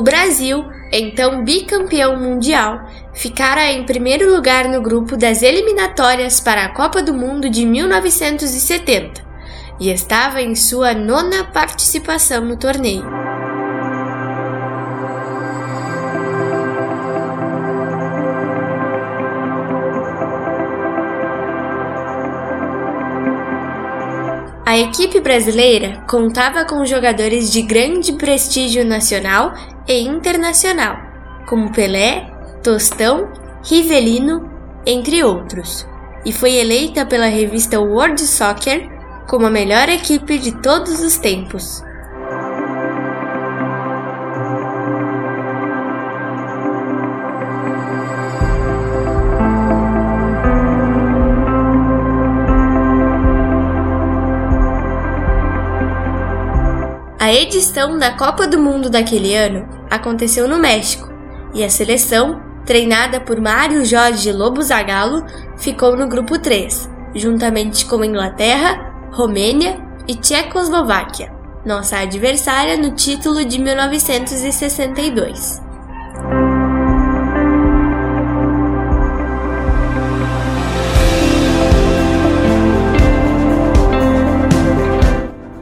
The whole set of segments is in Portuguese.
O Brasil, então bicampeão mundial, ficara em primeiro lugar no grupo das eliminatórias para a Copa do Mundo de 1970 e estava em sua nona participação no torneio. A equipe brasileira contava com jogadores de grande prestígio nacional e internacional, como Pelé, Tostão, Rivelino, entre outros, e foi eleita pela revista World Soccer como a melhor equipe de todos os tempos. A edição da Copa do Mundo daquele ano aconteceu no México e a seleção, treinada por Mário Jorge Lobo Zagallo, ficou no grupo 3, juntamente com Inglaterra, Romênia e Tchecoslováquia, nossa adversária no título de 1962.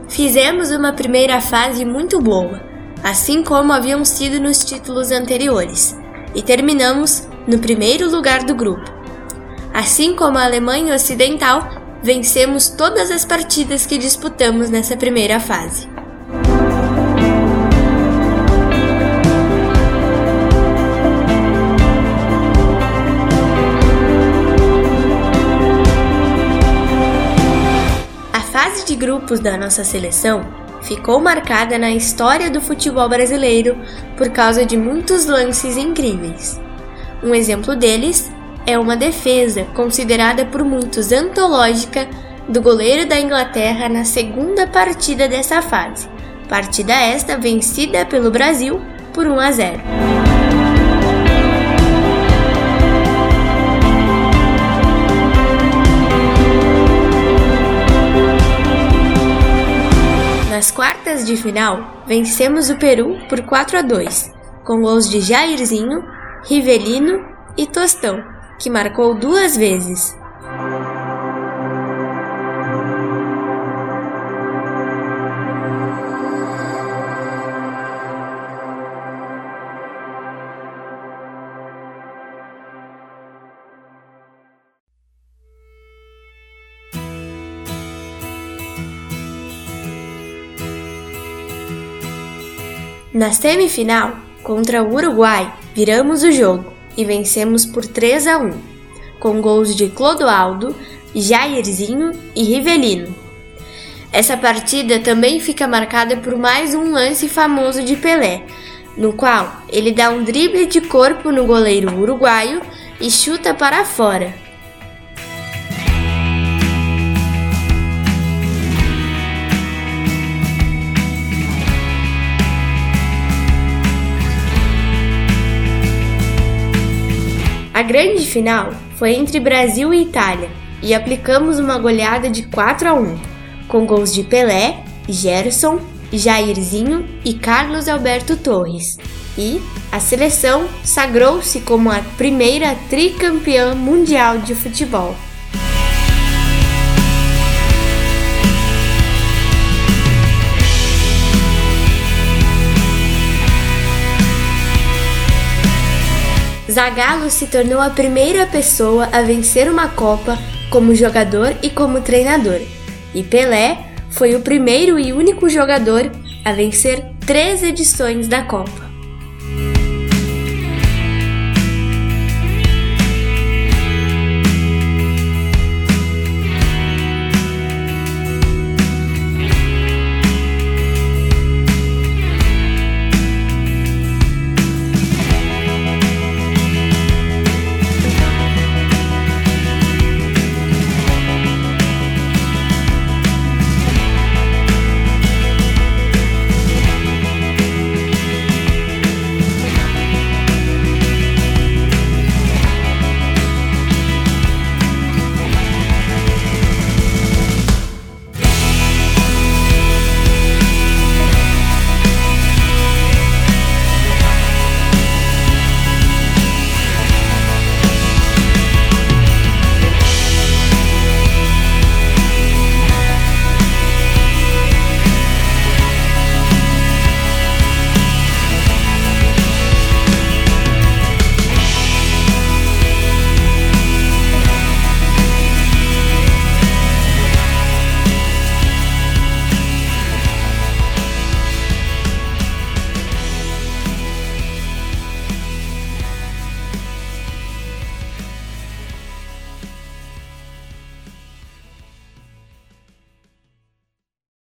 Fizemos uma primeira fase muito boa, assim como haviam sido nos títulos anteriores, e terminamos no primeiro lugar do grupo. Assim como a Alemanha Ocidental, vencemos todas as partidas que disputamos nessa primeira fase. fase de grupos da nossa seleção ficou marcada na história do futebol brasileiro por causa de muitos lances incríveis. Um exemplo deles é uma defesa considerada por muitos antológica do goleiro da Inglaterra na segunda partida dessa fase, partida esta vencida pelo Brasil por 1 a 0. De final, vencemos o Peru por 4 a 2, com gols de Jairzinho, Rivelino e Tostão, que marcou duas vezes. Na semifinal, contra o Uruguai, viramos o jogo e vencemos por 3 a 1, com gols de Clodoaldo, Jairzinho e Rivelino. Essa partida também fica marcada por mais um lance famoso de Pelé, no qual ele dá um drible de corpo no goleiro uruguaio e chuta para fora, A grande final foi entre Brasil e Itália e aplicamos uma goleada de 4 a 1, com gols de Pelé, Gerson, Jairzinho e Carlos Alberto Torres. E a seleção sagrou-se como a primeira tricampeã mundial de futebol. Zagallo se tornou a primeira pessoa a vencer uma Copa como jogador e como treinador, e Pelé foi o primeiro e único jogador a vencer três edições da Copa.